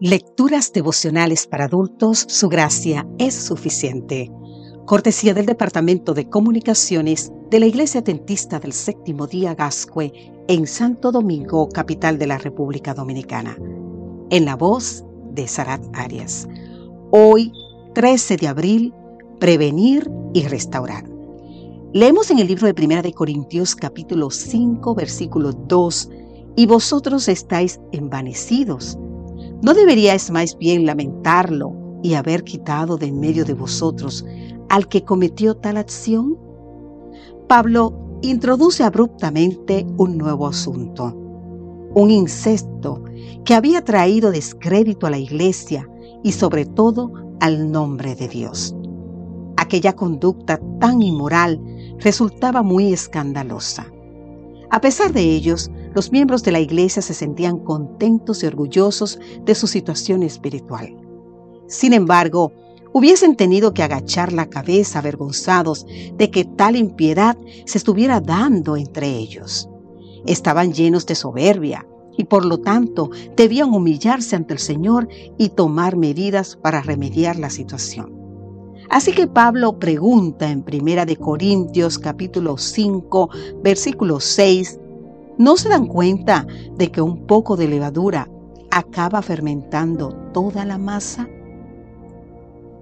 Lecturas devocionales para adultos, su gracia es suficiente. Cortesía del Departamento de Comunicaciones de la Iglesia Tentista del Séptimo Día Gascue en Santo Domingo, capital de la República Dominicana. En la voz de Sarat Arias. Hoy, 13 de abril, prevenir y restaurar. Leemos en el libro de Primera de Corintios capítulo 5 versículo 2, y vosotros estáis envanecidos ¿No deberíais más bien lamentarlo y haber quitado de en medio de vosotros al que cometió tal acción? Pablo introduce abruptamente un nuevo asunto, un incesto que había traído descrédito a la iglesia y sobre todo al nombre de Dios. Aquella conducta tan inmoral resultaba muy escandalosa. A pesar de ellos, los miembros de la iglesia se sentían contentos y orgullosos de su situación espiritual. Sin embargo, hubiesen tenido que agachar la cabeza avergonzados de que tal impiedad se estuviera dando entre ellos. Estaban llenos de soberbia y por lo tanto debían humillarse ante el Señor y tomar medidas para remediar la situación. Así que Pablo pregunta en Primera de Corintios capítulo 5, versículo 6 ¿No se dan cuenta de que un poco de levadura acaba fermentando toda la masa?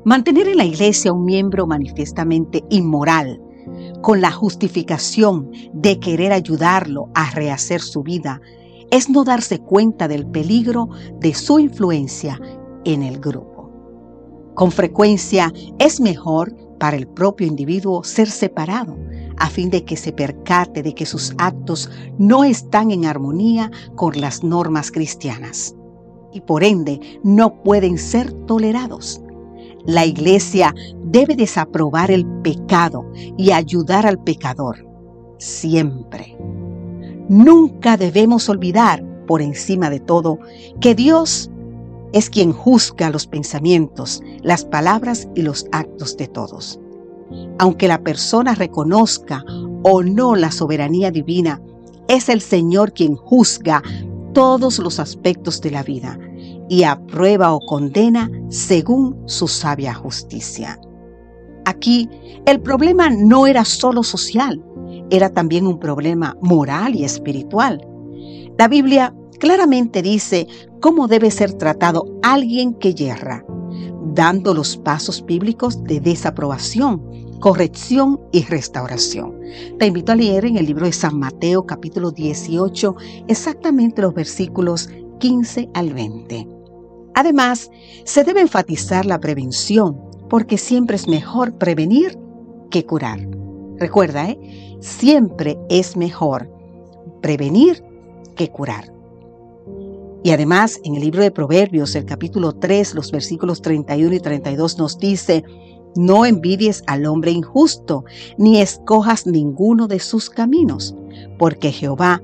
Mantener en la iglesia un miembro manifiestamente inmoral, con la justificación de querer ayudarlo a rehacer su vida, es no darse cuenta del peligro de su influencia en el grupo. Con frecuencia es mejor para el propio individuo ser separado a fin de que se percate de que sus actos no están en armonía con las normas cristianas y por ende no pueden ser tolerados. La iglesia debe desaprobar el pecado y ayudar al pecador, siempre. Nunca debemos olvidar, por encima de todo, que Dios es quien juzga los pensamientos, las palabras y los actos de todos. Aunque la persona reconozca o no la soberanía divina, es el Señor quien juzga todos los aspectos de la vida y aprueba o condena según su sabia justicia. Aquí el problema no era solo social, era también un problema moral y espiritual. La Biblia claramente dice cómo debe ser tratado alguien que yerra, dando los pasos bíblicos de desaprobación corrección y restauración. Te invito a leer en el libro de San Mateo capítulo 18 exactamente los versículos 15 al 20. Además, se debe enfatizar la prevención, porque siempre es mejor prevenir que curar. Recuerda, ¿eh? siempre es mejor prevenir que curar. Y además, en el libro de Proverbios, el capítulo 3, los versículos 31 y 32 nos dice, no envidies al hombre injusto, ni escojas ninguno de sus caminos, porque Jehová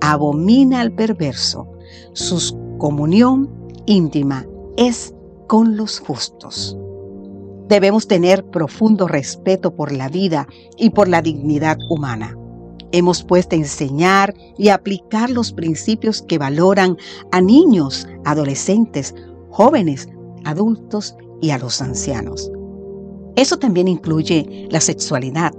abomina al perverso. Su comunión íntima es con los justos. Debemos tener profundo respeto por la vida y por la dignidad humana. Hemos puesto a enseñar y aplicar los principios que valoran a niños, adolescentes, jóvenes, adultos y a los ancianos. Eso también incluye la sexualidad,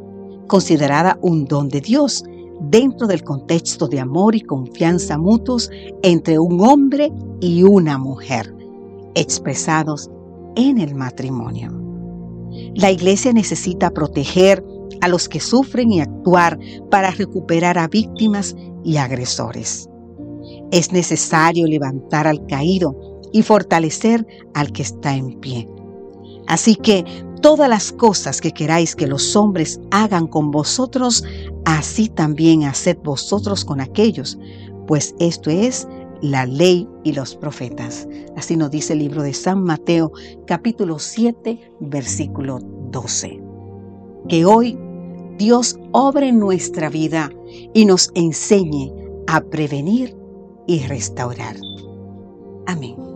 considerada un don de Dios dentro del contexto de amor y confianza mutuos entre un hombre y una mujer, expresados en el matrimonio. La iglesia necesita proteger a los que sufren y actuar para recuperar a víctimas y agresores. Es necesario levantar al caído y fortalecer al que está en pie. Así que todas las cosas que queráis que los hombres hagan con vosotros, así también haced vosotros con aquellos, pues esto es la ley y los profetas. Así nos dice el libro de San Mateo, capítulo 7, versículo 12. Que hoy Dios obre en nuestra vida y nos enseñe a prevenir y restaurar. Amén.